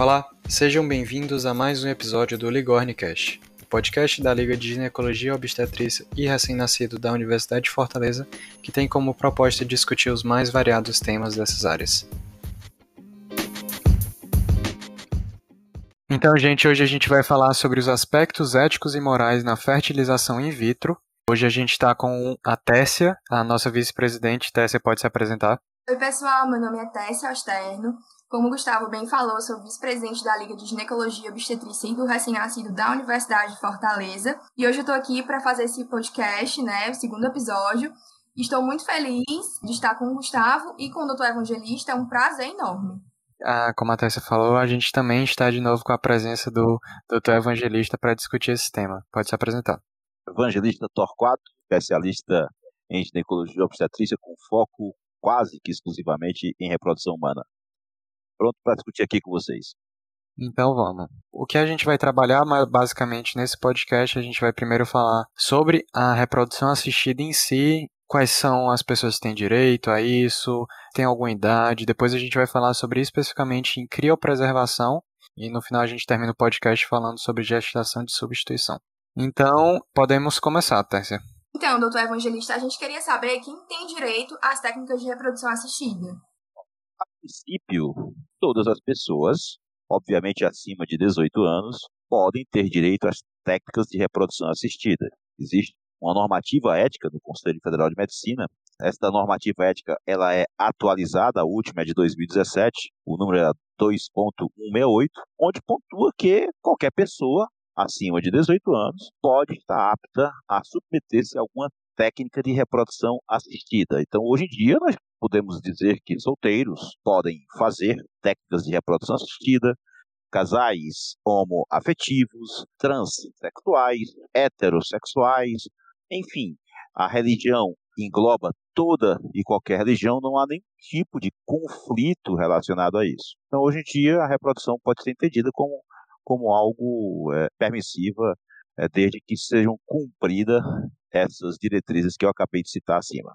Olá, sejam bem-vindos a mais um episódio do Ligornicast, o podcast da Liga de Ginecologia Obstetrícia e Recém-Nascido da Universidade de Fortaleza, que tem como proposta discutir os mais variados temas dessas áreas. Então, gente, hoje a gente vai falar sobre os aspectos éticos e morais na fertilização in vitro. Hoje a gente está com a Tessia, a nossa vice-presidente. Tessia, pode se apresentar? Oi, pessoal, meu nome é Tessia Osterno. Como o Gustavo bem falou, sou vice-presidente da Liga de Ginecologia Obstetrícia e do Recém-Nascido da Universidade de Fortaleza. E hoje eu estou aqui para fazer esse podcast, né, o segundo episódio. Estou muito feliz de estar com o Gustavo e com o Dr. Evangelista, é um prazer enorme ah, como a Tessa falou, a gente também está de novo com a presença do Dr. Evangelista para discutir esse tema. Pode se apresentar. Evangelista Torquato, especialista em ginecologia obstetrícia com foco quase que exclusivamente em reprodução humana. Pronto para discutir aqui com vocês. Então vamos. O que a gente vai trabalhar basicamente nesse podcast, a gente vai primeiro falar sobre a reprodução assistida em si quais são as pessoas que têm direito a isso, tem alguma idade. Depois a gente vai falar sobre especificamente em criopreservação e no final a gente termina o podcast falando sobre gestação de substituição. Então, podemos começar, Tércia. Então, doutor Evangelista, a gente queria saber quem tem direito às técnicas de reprodução assistida. Princípio, todas as pessoas, obviamente acima de 18 anos, podem ter direito às técnicas de reprodução assistida. Existe uma normativa ética do Conselho Federal de Medicina. Esta normativa ética ela é atualizada, a última é de 2017, o número é 2.168, onde pontua que qualquer pessoa acima de 18 anos pode estar apta a submeter-se a alguma técnica de reprodução assistida. Então, hoje em dia, nós podemos dizer que solteiros podem fazer técnicas de reprodução assistida, casais homoafetivos, transexuais, heterossexuais, enfim, a religião engloba toda e qualquer religião, não há nenhum tipo de conflito relacionado a isso. Então, hoje em dia, a reprodução pode ser entendida como, como algo é, permissiva, é, desde que sejam cumpridas essas diretrizes que eu acabei de citar acima.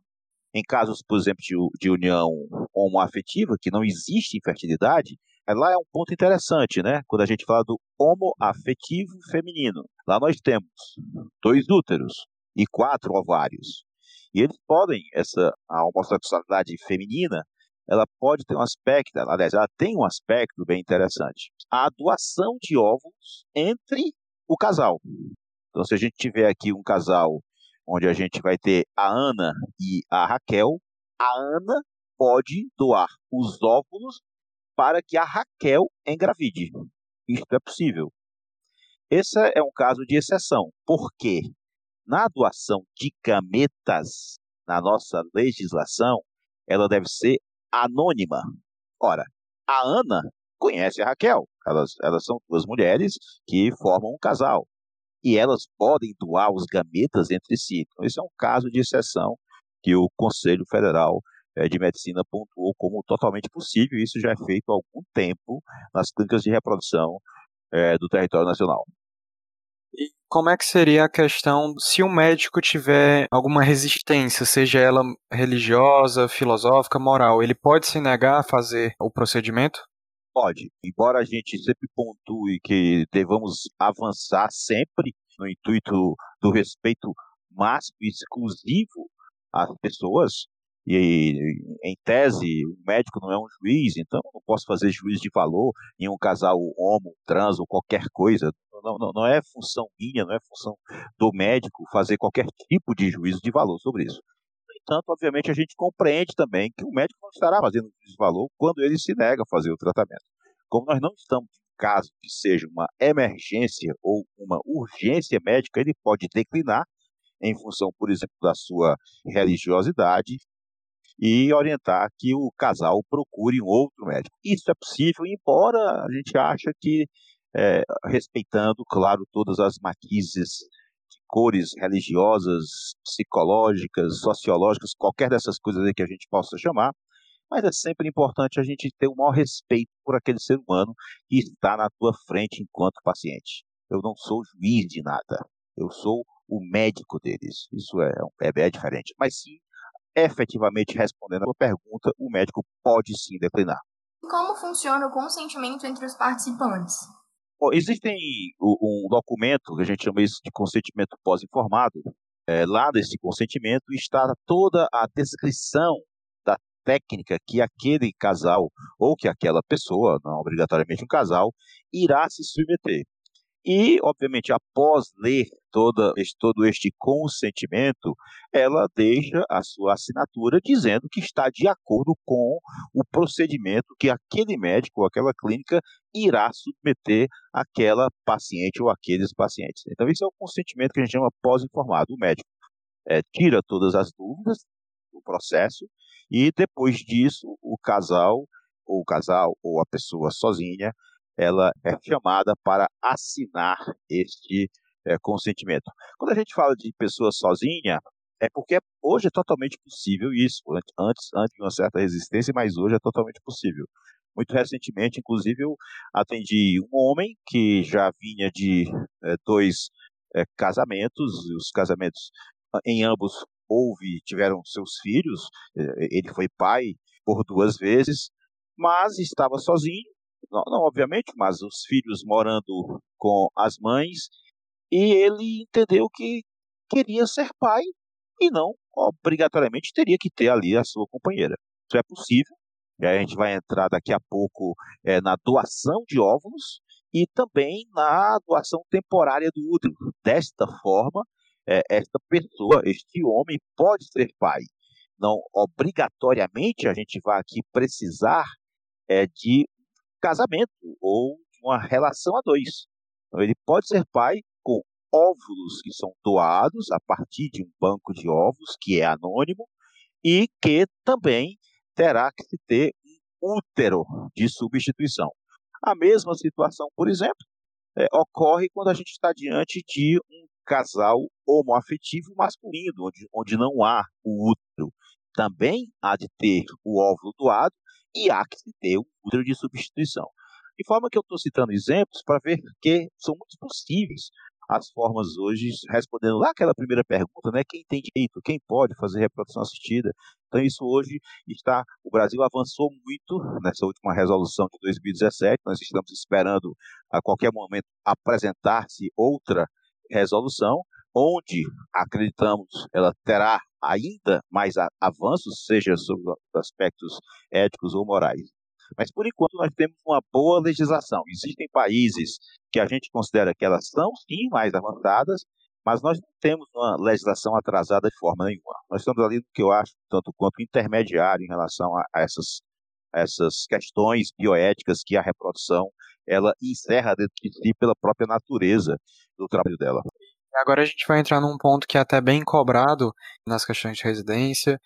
Em casos, por exemplo, de, de união homoafetiva, que não existe infertilidade, lá é um ponto interessante, né? Quando a gente fala do homoafetivo feminino. Lá nós temos dois úteros, e quatro ovários. E eles podem, essa a homossexualidade feminina, ela pode ter um aspecto, aliás, ela tem um aspecto bem interessante. A doação de óvulos entre o casal. Então, se a gente tiver aqui um casal onde a gente vai ter a Ana e a Raquel, a Ana pode doar os óvulos para que a Raquel engravide. Isto é possível. Esse é um caso de exceção. Por quê? na doação de gametas, na nossa legislação, ela deve ser anônima. Ora, a Ana conhece a Raquel. Elas, elas são duas mulheres que formam um casal. E elas podem doar os gametas entre si. Então, esse é um caso de exceção que o Conselho Federal eh, de Medicina pontuou como totalmente possível. Isso já é feito há algum tempo nas clínicas de reprodução é, do território nacional. E como é que seria a questão se o médico tiver alguma resistência, seja ela religiosa, filosófica, moral, ele pode se negar a fazer o procedimento? Pode. Embora a gente sempre pontue que devamos avançar sempre no intuito do respeito máximo e exclusivo às pessoas, e em tese, o médico não é um juiz, então não posso fazer juiz de valor em um casal homo, trans ou qualquer coisa. Não, não, não é função minha, não é função do médico fazer qualquer tipo de juízo de valor sobre isso. No entanto, obviamente, a gente compreende também que o médico não estará fazendo juízo de valor quando ele se nega a fazer o tratamento. Como nós não estamos em caso que seja uma emergência ou uma urgência médica, ele pode declinar em função, por exemplo, da sua religiosidade, e orientar que o casal procure um outro médico. Isso é possível, embora a gente ache que, é, respeitando, claro, todas as matizes de cores religiosas, psicológicas, sociológicas, qualquer dessas coisas aí que a gente possa chamar, mas é sempre importante a gente ter o maior respeito por aquele ser humano que está na tua frente enquanto paciente. Eu não sou juiz de nada, eu sou o médico deles. Isso é, é, é diferente. Mas sim efetivamente respondendo a sua pergunta, o médico pode sim declinar. Como funciona o consentimento entre os participantes? Bom, existem um documento que a gente chama isso de consentimento pós-informado. É, lá nesse consentimento está toda a descrição da técnica que aquele casal ou que aquela pessoa, não obrigatoriamente um casal, irá se submeter. E, obviamente, após ler toda, todo este consentimento, ela deixa a sua assinatura dizendo que está de acordo com o procedimento que aquele médico ou aquela clínica irá submeter aquela paciente ou aqueles pacientes. Então, esse é o consentimento que a gente chama pós-informado. O médico é, tira todas as dúvidas do processo e, depois disso, o casal, ou o casal, ou a pessoa sozinha, ela é chamada para assinar este é, consentimento. Quando a gente fala de pessoa sozinha, é porque hoje é totalmente possível isso. Antes, antes de uma certa resistência, mas hoje é totalmente possível. Muito recentemente, inclusive, eu atendi um homem que já vinha de é, dois é, casamentos, os casamentos em ambos houve, tiveram seus filhos, ele foi pai por duas vezes, mas estava sozinho, não, não, obviamente, mas os filhos morando com as mães, e ele entendeu que queria ser pai e não obrigatoriamente teria que ter ali a sua companheira. Isso é possível, e a gente vai entrar daqui a pouco é, na doação de óvulos e também na doação temporária do útero. Desta forma, é, esta pessoa, este homem, pode ser pai. Não obrigatoriamente a gente vai aqui precisar é, de casamento ou de uma relação a dois. Então, ele pode ser pai com óvulos que são doados a partir de um banco de óvulos que é anônimo e que também terá que se ter um útero de substituição. A mesma situação, por exemplo, é, ocorre quando a gente está diante de um casal homoafetivo masculino, onde, onde não há o útero. Também há de ter o óvulo doado e há que se ter um útero de substituição. De forma que eu estou citando exemplos para ver que são muito possíveis as formas hoje, respondendo lá aquela primeira pergunta, né? Quem tem direito, quem pode fazer reprodução assistida? Então, isso hoje está. O Brasil avançou muito nessa última resolução de 2017. Nós estamos esperando a qualquer momento apresentar-se outra resolução, onde acreditamos ela terá ainda mais avanços, seja sobre aspectos éticos ou morais. Mas, por enquanto, nós temos uma boa legislação. Existem países que a gente considera que elas são, sim, mais avançadas, mas nós não temos uma legislação atrasada de forma nenhuma. Nós estamos ali no que eu acho, tanto quanto intermediário em relação a, essas, a essas questões bioéticas que a reprodução ela encerra dentro de si pela própria natureza do trabalho dela. Agora a gente vai entrar num ponto que é até bem cobrado nas questões de residência,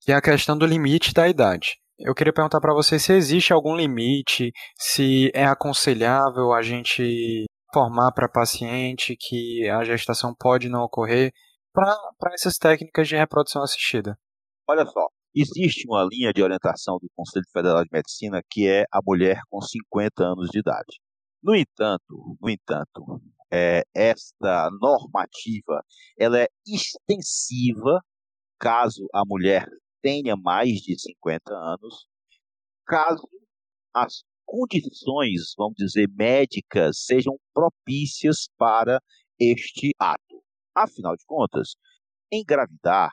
que é a questão do limite da idade. Eu queria perguntar para você se existe algum limite, se é aconselhável a gente informar para paciente que a gestação pode não ocorrer para essas técnicas de reprodução assistida. Olha só, existe uma linha de orientação do Conselho Federal de Medicina que é a mulher com 50 anos de idade. No entanto, no entanto, é, esta normativa ela é extensiva caso a mulher tenha mais de 50 anos, caso as condições, vamos dizer, médicas sejam propícias para este ato. Afinal de contas, engravidar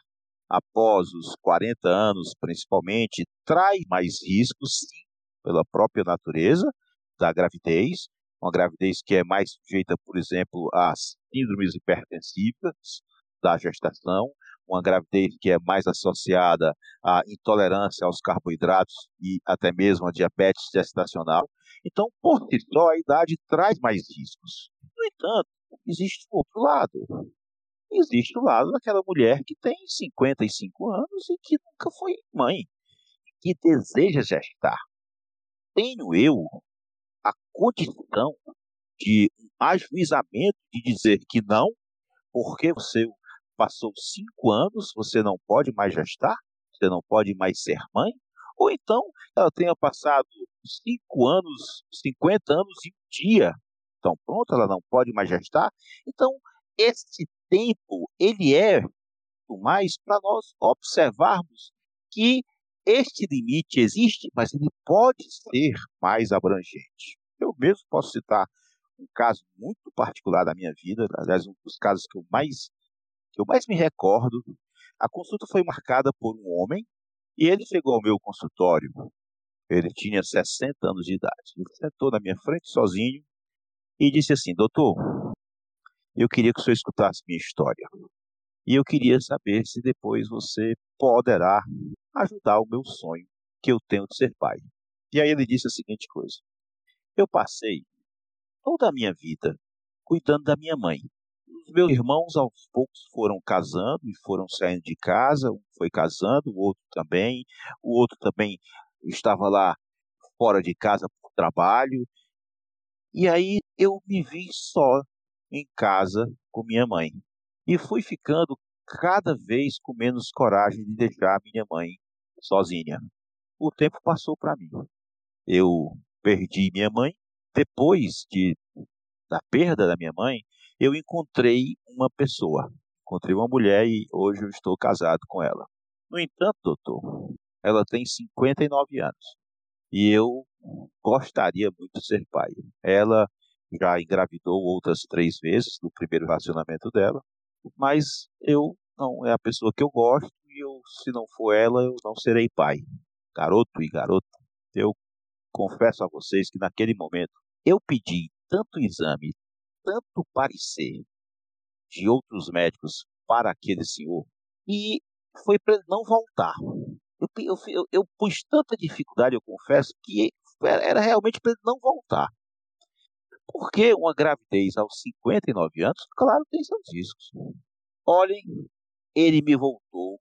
após os 40 anos, principalmente, traz mais riscos, sim, pela própria natureza da gravidez, uma gravidez que é mais sujeita, por exemplo, às síndromes hipertensivas da gestação, uma gravidez que é mais associada à intolerância aos carboidratos e até mesmo a diabetes gestacional. Então, por si só, a idade traz mais riscos. No entanto, existe outro lado. Existe o lado daquela mulher que tem 55 anos e que nunca foi mãe, que deseja gestar. Tenho eu condição de ajuizamento de dizer que não, porque você passou cinco anos, você não pode mais gestar, você não pode mais ser mãe, ou então ela tenha passado cinco anos, 50 anos e um dia, então pronto, ela não pode mais gestar. Então, esse tempo, ele é mais para nós observarmos que este limite existe, mas ele pode ser mais abrangente. Eu mesmo posso citar um caso muito particular da minha vida, aliás, um dos casos que eu mais que eu mais me recordo. A consulta foi marcada por um homem e ele chegou ao meu consultório. Ele tinha 60 anos de idade. Ele sentou na minha frente sozinho e disse assim: Doutor, eu queria que o senhor escutasse minha história. E eu queria saber se depois você poderá ajudar o meu sonho que eu tenho de ser pai. E aí ele disse a seguinte coisa: Eu passei toda a minha vida cuidando da minha mãe. Os meus irmãos aos poucos foram casando e foram saindo de casa, um foi casando, o outro também, o outro também estava lá fora de casa por trabalho. E aí eu me vi só em casa com minha mãe. E fui ficando cada vez com menos coragem de deixar minha mãe sozinha. O tempo passou para mim. Eu perdi minha mãe. Depois de, da perda da minha mãe, eu encontrei uma pessoa. Encontrei uma mulher e hoje eu estou casado com ela. No entanto, doutor, ela tem 59 anos. E eu gostaria muito de ser pai. Ela já engravidou outras três vezes no primeiro relacionamento dela, mas eu não é a pessoa que eu gosto e eu, se não for ela, eu não serei pai. Garoto e garota, eu confesso a vocês que naquele momento eu pedi tanto exame, tanto parecer de outros médicos para aquele senhor e foi para ele não voltar. Eu, eu, eu, eu, pus tanta dificuldade, eu confesso, que era realmente para ele não voltar. Porque uma gravidez aos 59 anos, claro, tem seus riscos. Olhem, ele me voltou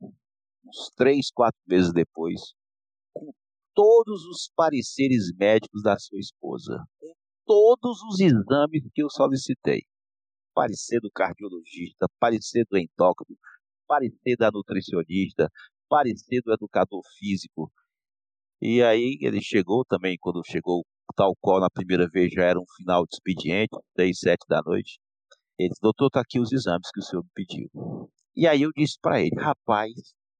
uns três, quatro meses depois, com todos os pareceres médicos da sua esposa, com todos os exames que eu solicitei. Parecer do cardiologista, parecer do endócrino, parecer da nutricionista, parecer do educador físico. E aí ele chegou também, quando chegou tal qual na primeira vez já era um final de expediente, 6, 7 da noite. Ele disse, doutor, está aqui os exames que o senhor me pediu. E aí eu disse para ele, rapaz,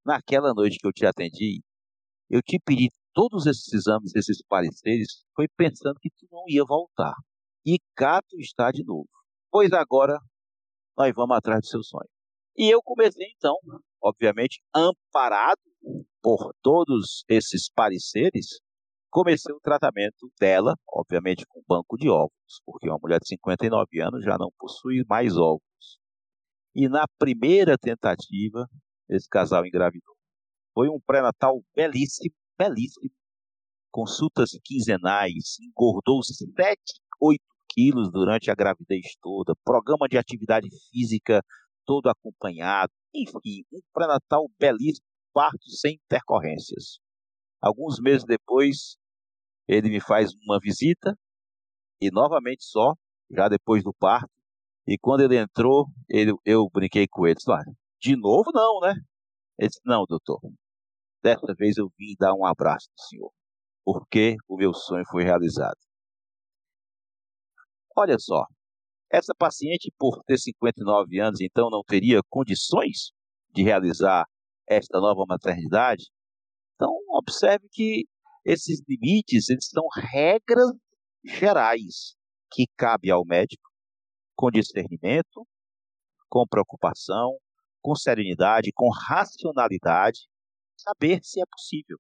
naquela noite que eu te atendi, eu te pedi todos esses exames, esses pareceres, foi pensando que tu não ia voltar. E cá tu está de novo. Pois agora nós vamos atrás do seu sonho. E eu comecei então, obviamente, amparado por todos esses pareceres, comecei o tratamento dela, obviamente com banco de óvulos, porque uma mulher de 59 anos já não possui mais óvulos. E na primeira tentativa, esse casal engravidou. Foi um pré-natal belíssimo, belíssimo. Consultas quinzenais, engordou 7, 8 quilos durante a gravidez toda, programa de atividade física todo acompanhado. Enfim, um pré-natal belíssimo, parto sem intercorrências. Alguns meses depois, ele me faz uma visita e novamente só, já depois do parto. E quando ele entrou, ele, eu brinquei com ele. Disse, de novo não, né? Ele disse, não, doutor. Dessa vez eu vim dar um abraço do senhor, porque o meu sonho foi realizado. Olha só, essa paciente, por ter 59 anos, então não teria condições de realizar esta nova maternidade. Então, observe que esses limites eles são regras gerais que cabe ao médico, com discernimento, com preocupação, com serenidade, com racionalidade, saber se é possível.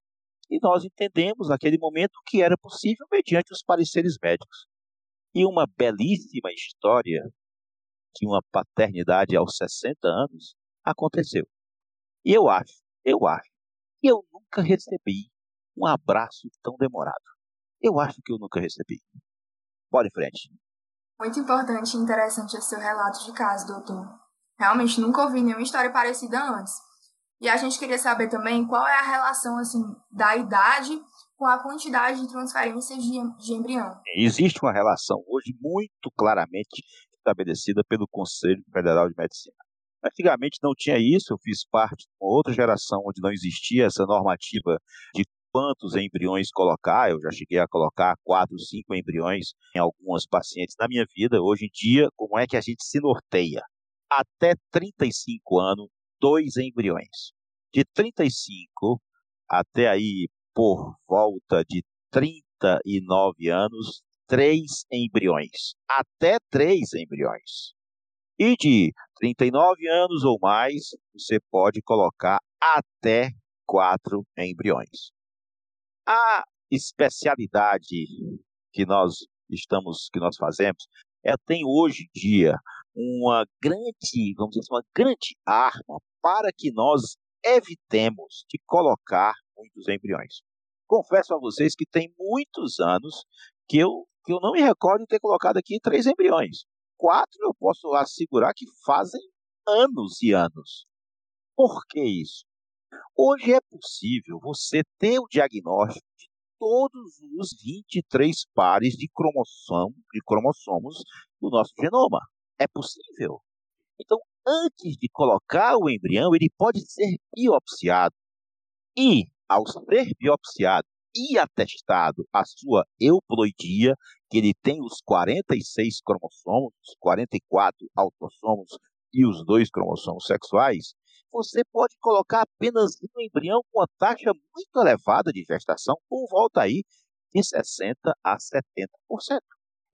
E nós entendemos naquele momento que era possível mediante os pareceres médicos. E uma belíssima história de uma paternidade aos 60 anos aconteceu. E eu acho, eu acho, que eu nunca recebi um abraço tão demorado. Eu acho que eu nunca recebi. Bora em frente. Muito importante e interessante esse seu relato de caso, doutor. Realmente nunca ouvi nenhuma história parecida antes. E a gente queria saber também qual é a relação assim da idade com a quantidade de transferências de, de embrião. Existe uma relação hoje muito claramente estabelecida pelo Conselho Federal de Medicina. Antigamente não tinha isso, eu fiz parte de uma outra geração onde não existia essa normativa de quantos embriões colocar. Eu já cheguei a colocar quatro, cinco embriões em algumas pacientes na minha vida. Hoje em dia, como é que a gente se norteia? Até 35 anos, dois embriões. De 35 até aí por volta de 39 anos, três embriões. Até três embriões. E de 39 anos ou mais, você pode colocar até quatro embriões. A especialidade que nós estamos, que nós fazemos, é tem hoje em dia uma grande, vamos dizer assim, uma grande arma para que nós evitemos de colocar muitos embriões. Confesso a vocês que tem muitos anos que eu, que eu não me recordo de ter colocado aqui três embriões. Quatro eu posso assegurar que fazem anos e anos. Por que isso? Hoje é possível você ter o diagnóstico de todos os 23 pares de, cromossom, de cromossomos do nosso genoma. É possível. Então, antes de colocar o embrião, ele pode ser biopsiado. E, ao ser biopsiado e atestado a sua euploidia, que ele tem os 46 cromossomos, os 44 autossomos e os dois cromossomos sexuais, você pode colocar apenas um embrião com uma taxa muito elevada de gestação, por volta aí de 60% a 70%.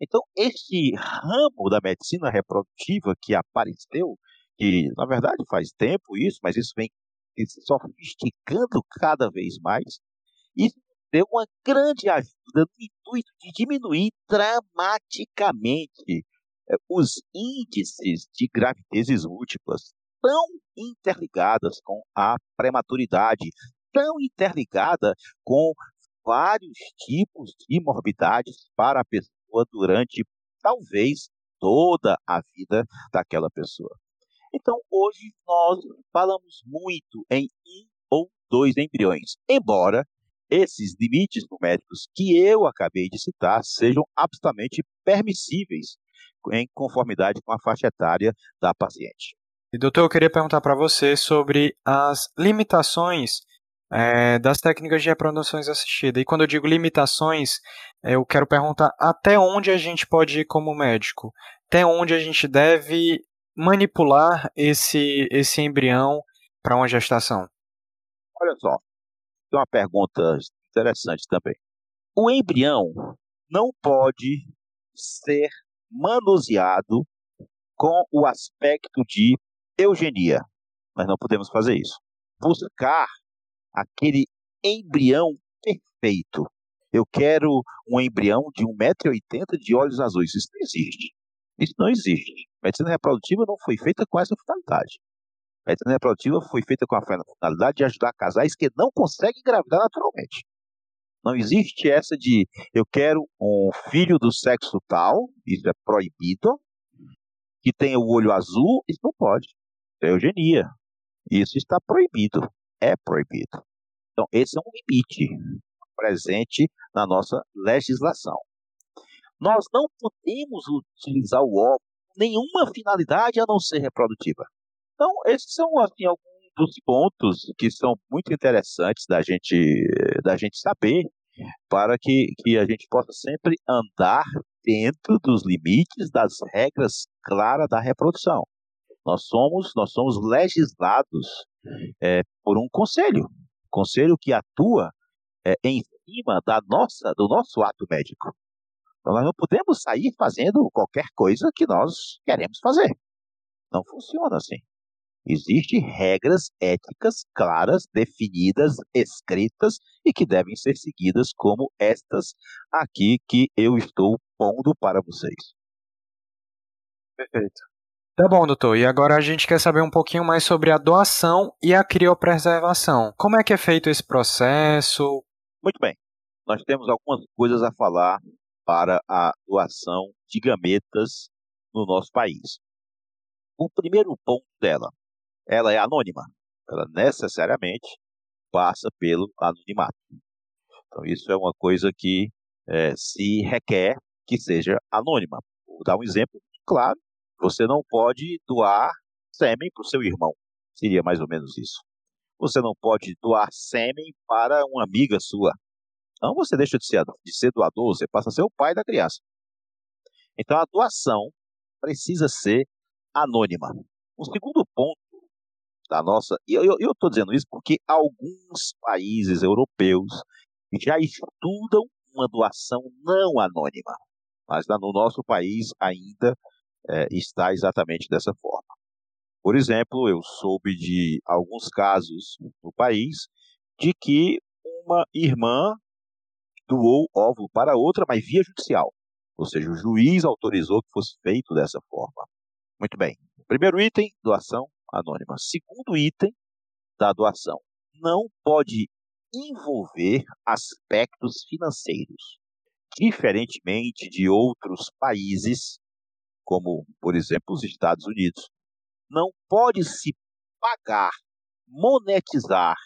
Então, este ramo da medicina reprodutiva que apareceu, que na verdade faz tempo isso, mas isso vem se sofisticando cada vez mais, isso deu uma grande ajuda no intuito de diminuir dramaticamente eh, os índices de gravidezes múltiplas tão interligadas com a prematuridade, tão interligada com vários tipos de morbidades para a pessoa durante talvez toda a vida daquela pessoa. Então, hoje nós falamos muito em um ou dois embriões, embora esses limites numéricos que eu acabei de citar sejam absolutamente permissíveis em conformidade com a faixa etária da paciente. E doutor, eu queria perguntar para você sobre as limitações é, das técnicas de reproduções assistidas. E quando eu digo limitações, eu quero perguntar até onde a gente pode ir como médico, até onde a gente deve manipular esse, esse embrião para uma gestação. Olha só, tem uma pergunta interessante também. O embrião não pode ser manuseado com o aspecto de eugenia. Nós não podemos fazer isso. Buscar aquele embrião perfeito. Eu quero um embrião de 1,80m de olhos azuis. Isso não existe. Isso não existe. Medicina reprodutiva não foi feita com essa finalidade. Medicina reprodutiva foi feita com a finalidade de ajudar casais que não conseguem engravidar naturalmente. Não existe essa de eu quero um filho do sexo tal, isso é proibido, que tenha o olho azul, isso não pode é eugenia. Isso está proibido, é proibido. Então, esse é um limite presente na nossa legislação. Nós não podemos utilizar o óvulo nenhuma finalidade a não ser reprodutiva. Então, esses são assim, alguns dos pontos que são muito interessantes da gente, da gente saber para que, que a gente possa sempre andar dentro dos limites das regras claras da reprodução. Nós somos, nós somos legislados é, por um conselho, conselho que atua é, em cima da nossa, do nosso ato médico. Então nós não podemos sair fazendo qualquer coisa que nós queremos fazer. Não funciona assim. Existem regras éticas claras, definidas, escritas e que devem ser seguidas como estas aqui que eu estou pondo para vocês. Perfeito. Tá bom, doutor. E agora a gente quer saber um pouquinho mais sobre a doação e a criopreservação. Como é que é feito esse processo? Muito bem. Nós temos algumas coisas a falar para a doação de gametas no nosso país. O primeiro ponto dela, ela é anônima. Ela necessariamente passa pelo anonimato. Então isso é uma coisa que é, se requer que seja anônima. Vou dar um exemplo claro você não pode doar sêmen para o seu irmão. Seria mais ou menos isso. Você não pode doar sêmen para uma amiga sua. Não você deixa de ser, de ser doador, você passa a ser o pai da criança. Então a doação precisa ser anônima. O segundo ponto da nossa. E eu estou dizendo isso porque alguns países europeus já estudam uma doação não anônima, mas no nosso país ainda é, está exatamente dessa forma. Por exemplo, eu soube de alguns casos no país de que uma irmã doou óvulo para outra, mas via judicial. Ou seja, o juiz autorizou que fosse feito dessa forma. Muito bem. Primeiro item, doação anônima. Segundo item da doação, não pode envolver aspectos financeiros. Diferentemente de outros países, como, por exemplo, os Estados Unidos, não pode se pagar, monetizar,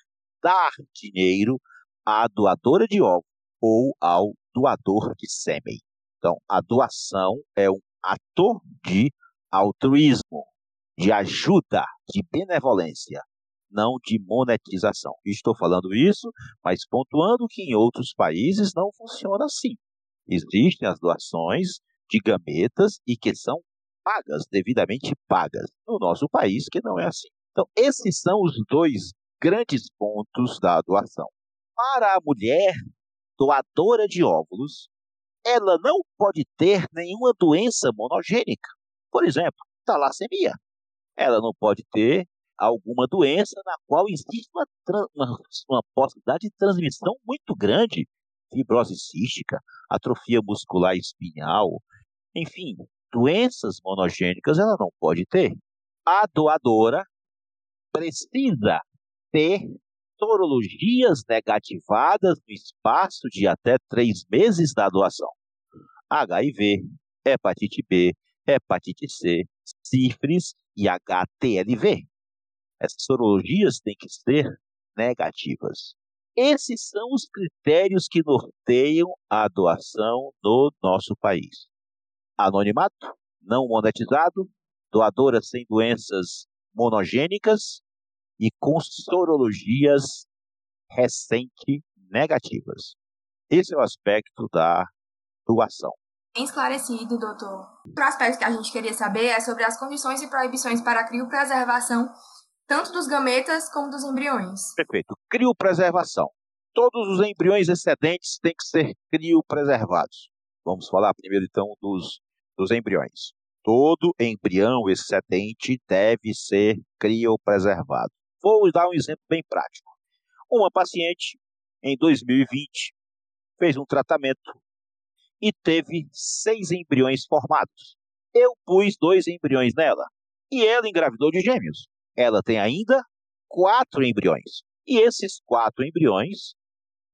dar dinheiro à doadora de óvulos ou ao doador de sêmen. Então, a doação é um ato de altruísmo, de ajuda, de benevolência, não de monetização. Estou falando isso, mas pontuando que em outros países não funciona assim. Existem as doações de gametas e que são pagas, devidamente pagas. No nosso país, que não é assim. Então, esses são os dois grandes pontos da doação. Para a mulher doadora de óvulos, ela não pode ter nenhuma doença monogênica. Por exemplo, talassemia. Ela não pode ter alguma doença na qual existe uma, uma, uma possibilidade de transmissão muito grande, fibrose cística, atrofia muscular espinhal, enfim, doenças monogênicas ela não pode ter. A doadora precisa ter sorologias negativadas no espaço de até três meses da doação. HIV, hepatite B, hepatite C, sífilis e HTLV. Essas sorologias têm que ser negativas. Esses são os critérios que norteiam a doação no nosso país. Anonimato, não monetizado, doadora sem doenças monogênicas e com sorologias recente negativas. Esse é o aspecto da doação. Bem esclarecido, doutor. Outro aspecto que a gente queria saber é sobre as condições e proibições para a criopreservação tanto dos gametas como dos embriões. Perfeito. Criopreservação. Todos os embriões excedentes têm que ser criopreservados. Vamos falar primeiro então dos, dos embriões. Todo embrião excedente deve ser criopreservado. Vou dar um exemplo bem prático. Uma paciente, em 2020, fez um tratamento e teve seis embriões formados. Eu pus dois embriões nela e ela engravidou de gêmeos ela tem ainda quatro embriões. E esses quatro embriões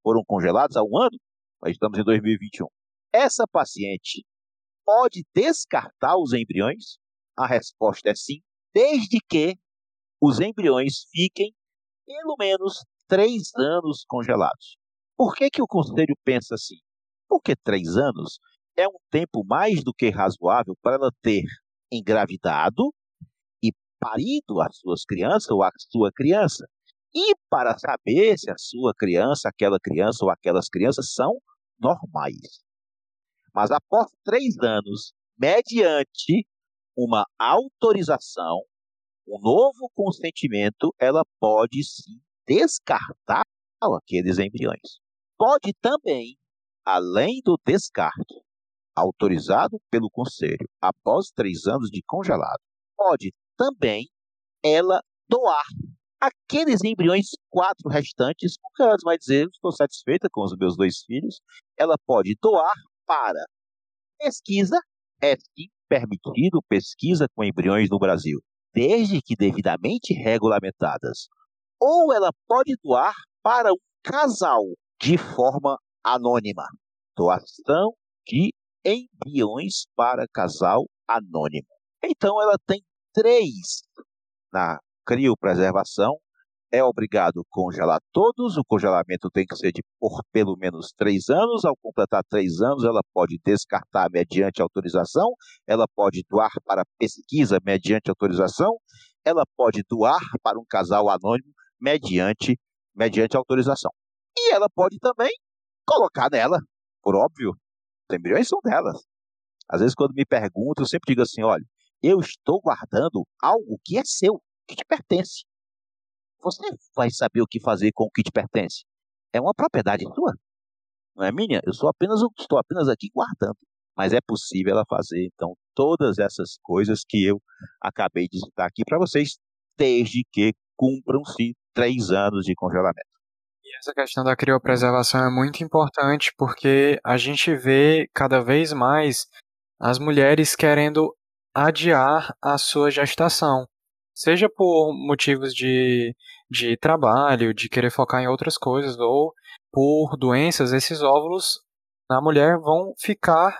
foram congelados há um ano, nós estamos em 2021. Essa paciente pode descartar os embriões? A resposta é sim, desde que os embriões fiquem pelo menos três anos congelados. Por que, que o conselho pensa assim? Porque três anos é um tempo mais do que razoável para ela ter engravidado parido as suas crianças ou a sua criança. E para saber se a sua criança, aquela criança ou aquelas crianças são normais. Mas após três anos, mediante uma autorização, um novo consentimento, ela pode sim descartar aqueles embriões. Pode também, além do descarte, autorizado pelo conselho após três anos de congelado, pode também ela doar aqueles embriões quatro restantes, porque ela vai dizer, estou satisfeita com os meus dois filhos, ela pode doar para pesquisa, é sim permitido pesquisa com embriões no Brasil, desde que devidamente regulamentadas. Ou ela pode doar para um casal de forma anônima. Doação de embriões para casal anônimo. Então ela tem três na criopreservação, é obrigado a congelar todos. O congelamento tem que ser de por pelo menos três anos. Ao completar três anos, ela pode descartar mediante autorização, ela pode doar para pesquisa mediante autorização, ela pode doar para um casal anônimo mediante, mediante autorização. E ela pode também colocar nela, por óbvio, os embriões são delas. Às vezes, quando me perguntam, eu sempre digo assim: olha, eu estou guardando algo que é seu, que te pertence. Você vai saber o que fazer com o que te pertence. É uma propriedade sua. Não é minha. Eu sou apenas, estou apenas aqui guardando. Mas é possível ela fazer, então, todas essas coisas que eu acabei de citar aqui para vocês, desde que cumpram-se três anos de congelamento. E essa questão da criopreservação é muito importante porque a gente vê cada vez mais as mulheres querendo adiar a sua gestação, seja por motivos de, de trabalho, de querer focar em outras coisas, ou por doenças, esses óvulos na mulher vão ficar,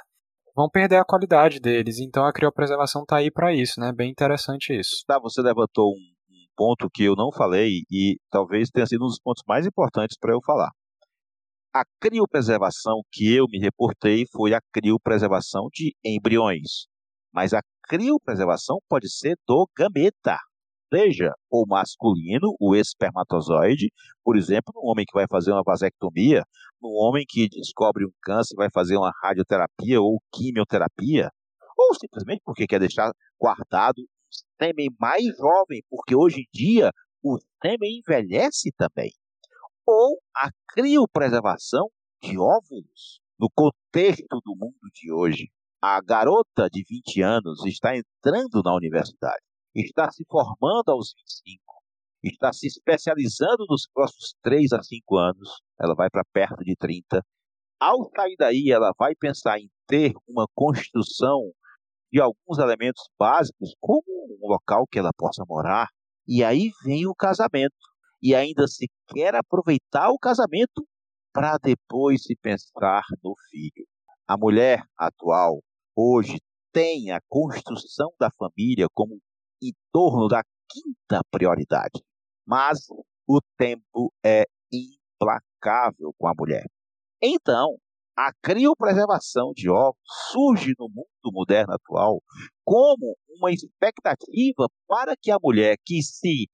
vão perder a qualidade deles. Então a criopreservação está aí para isso, né? Bem interessante isso. Tá, você levantou um, um ponto que eu não falei e talvez tenha sido um dos pontos mais importantes para eu falar. A criopreservação que eu me reportei foi a criopreservação de embriões, mas a criopreservação pode ser do gameta seja o masculino, o espermatozoide, por exemplo, no homem que vai fazer uma vasectomia, no homem que descobre um câncer e vai fazer uma radioterapia ou quimioterapia, ou simplesmente porque quer deixar guardado um sêmen mais jovem, porque hoje em dia o sêmen envelhece também. Ou a criopreservação de óvulos. No contexto do mundo de hoje, a garota de 20 anos está entrando na universidade está se formando aos 25, está se especializando nos próximos 3 a 5 anos, ela vai para perto de 30. Ao sair daí, ela vai pensar em ter uma construção de alguns elementos básicos, como um local que ela possa morar, e aí vem o casamento. E ainda se quer aproveitar o casamento para depois se pensar no filho. A mulher atual, hoje, tem a construção da família como em torno da quinta prioridade. Mas o tempo é implacável com a mulher. Então, a criopreservação de ovos surge no mundo moderno atual como uma expectativa para que a mulher que se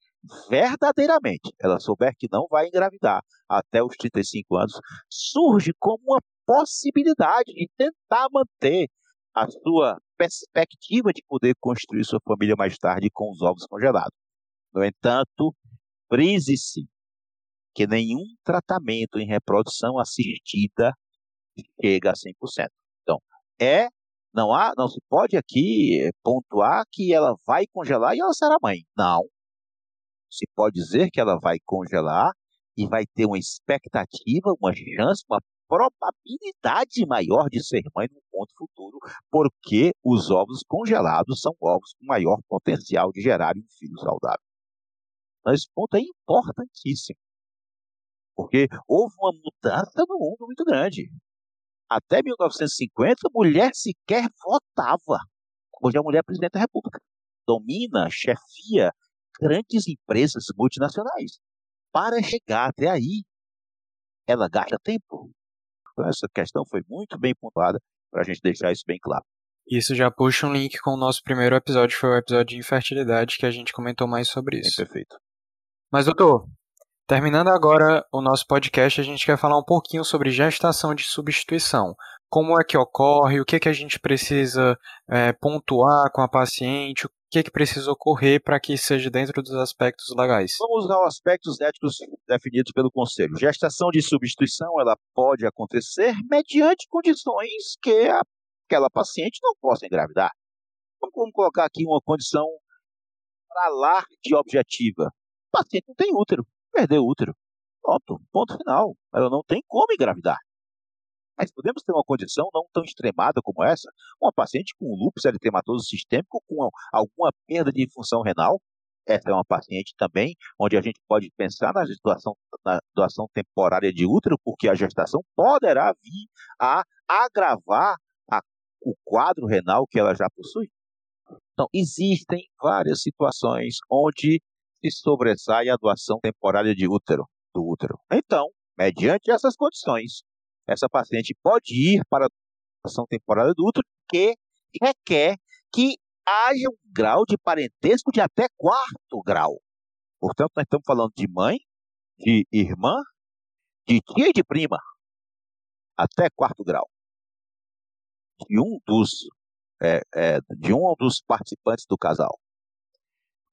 verdadeiramente ela souber que não vai engravidar até os 35 anos, surge como uma possibilidade de tentar manter a sua perspectiva de poder construir sua família mais tarde com os ovos congelados. No entanto, frise-se que nenhum tratamento em reprodução assistida chega a 100%. Então, é não há, não se pode aqui pontuar que ela vai congelar e ela será mãe. Não. Se pode dizer que ela vai congelar e vai ter uma expectativa, uma chance, uma probabilidade maior de ser mãe no ponto futuro, porque os ovos congelados são ovos com maior potencial de gerar um filho saudável. Então, esse ponto é importantíssimo, porque houve uma mudança no mundo muito grande. Até 1950, a mulher sequer votava. Hoje a mulher é presidente da República. Domina, chefia grandes empresas multinacionais. Para chegar até aí, ela gasta tempo, então, essa questão foi muito bem pontuada para a gente deixar isso bem claro. Isso já puxa um link com o nosso primeiro episódio, foi o episódio de infertilidade, que a gente comentou mais sobre isso. Bem perfeito. Mas, doutor, terminando agora o nosso podcast, a gente quer falar um pouquinho sobre gestação de substituição. Como é que ocorre, o que, é que a gente precisa é, pontuar com a paciente, que, que precisa ocorrer para que seja dentro dos aspectos legais? Vamos aos aspectos éticos definidos pelo Conselho. Gestação de substituição ela pode acontecer mediante condições que aquela paciente não possa engravidar. Vamos colocar aqui uma condição para lá de objetiva. O paciente não tem útero, perdeu o útero. Pronto, ponto final. Ela não tem como engravidar. Mas podemos ter uma condição não tão extremada como essa, uma paciente com lúpus eritematoso sistêmico com alguma perda de função renal. Essa é uma paciente também onde a gente pode pensar na doação, na doação temporária de útero, porque a gestação poderá vir a agravar a, o quadro renal que ela já possui. Então, existem várias situações onde se sobressai a doação temporária de útero, do útero. Então, mediante essas condições, essa paciente pode ir para a ação temporária do útero que requer que haja um grau de parentesco de até quarto grau. Portanto, nós estamos falando de mãe, de irmã, de tia e de prima, até quarto grau. De um dos, é, é, de um dos participantes do casal.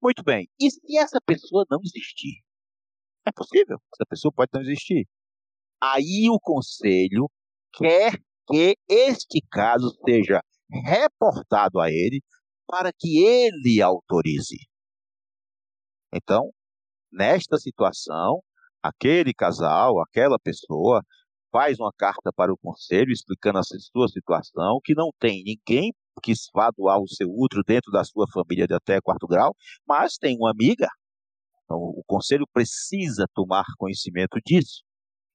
Muito bem. E se essa pessoa não existir? É possível, essa pessoa pode não existir. Aí o conselho quer que este caso seja reportado a ele para que ele autorize. Então, nesta situação, aquele casal, aquela pessoa, faz uma carta para o conselho explicando a sua situação, que não tem ninguém que vá doar o seu útero dentro da sua família de até quarto grau, mas tem uma amiga. Então, o conselho precisa tomar conhecimento disso.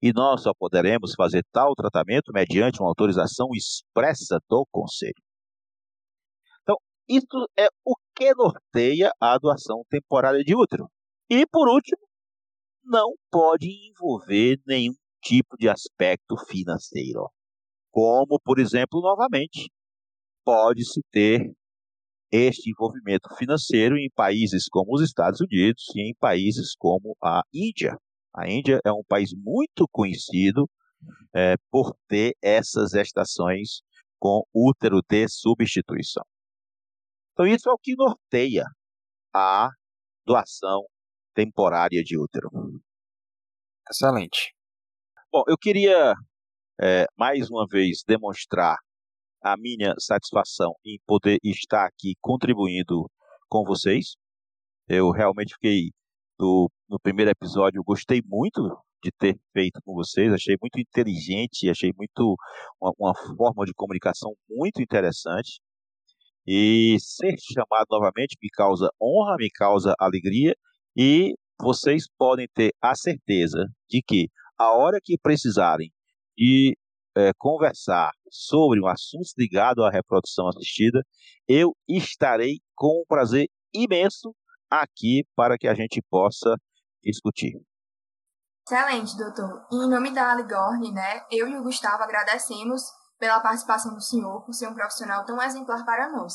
E nós só poderemos fazer tal tratamento mediante uma autorização expressa do conselho. Então, isso é o que norteia a doação temporária de útero. E, por último, não pode envolver nenhum tipo de aspecto financeiro. Como, por exemplo, novamente, pode-se ter este envolvimento financeiro em países como os Estados Unidos e em países como a Índia. A Índia é um país muito conhecido é, por ter essas estações com útero de substituição. Então, isso é o que norteia a doação temporária de útero. Excelente. Bom, eu queria é, mais uma vez demonstrar a minha satisfação em poder estar aqui contribuindo com vocês. Eu realmente fiquei do, no primeiro episódio, gostei muito de ter feito com vocês, achei muito inteligente, achei muito uma, uma forma de comunicação muito interessante. E ser chamado novamente me causa honra, me causa alegria e vocês podem ter a certeza de que a hora que precisarem de é, conversar sobre um assunto ligado à reprodução assistida, eu estarei com um prazer imenso aqui para que a gente possa discutir. Excelente, doutor. Em nome da Aligorne, né, eu e o Gustavo agradecemos pela participação do senhor, por ser um profissional tão exemplar para nós.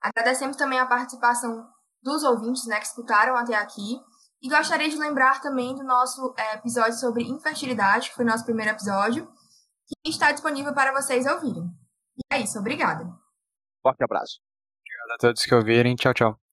Agradecemos também a participação dos ouvintes né, que escutaram até aqui e gostaria de lembrar também do nosso é, episódio sobre infertilidade, que foi nosso primeiro episódio, que está disponível para vocês ouvirem. E é isso, obrigada. Forte abraço. Obrigado a todos que ouvirem. Tchau, tchau.